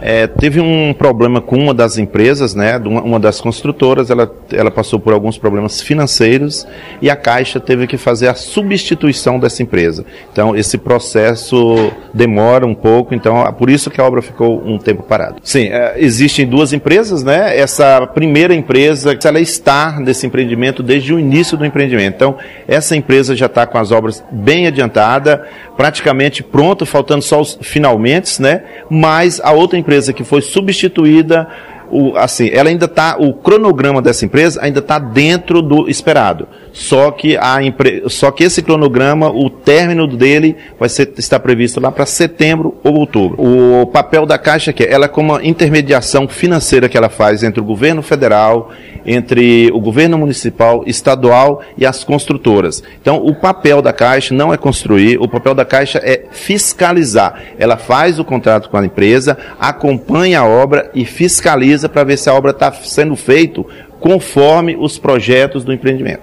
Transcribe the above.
É, teve um problema com uma das empresas, né, uma das construtoras, ela, ela passou por alguns problemas financeiros e a Caixa teve que fazer a substituição dessa empresa. Então, esse processo demora um pouco, então, por isso que a obra ficou um tempo parada. Sim, é, existem duas empresas, né, essa primeira empresa, ela está nesse empreendimento desde o início do empreendimento. Então, essa empresa já está com as obras bem adiantada, praticamente pronta, faltando só os finalmente, né, mas a outra empresa que foi substituída, o, assim, ela ainda está, o cronograma dessa empresa ainda está dentro do esperado. Só que, a só que esse cronograma, o término dele vai ser, está previsto lá para setembro ou outubro. O papel da Caixa que é, ela é como uma intermediação financeira que ela faz entre o governo federal, entre o governo municipal, estadual e as construtoras. Então, o papel da Caixa não é construir, o papel da Caixa é fiscalizar. Ela faz o contrato com a empresa, acompanha a obra e fiscaliza para ver se a obra está sendo feita conforme os projetos do empreendimento.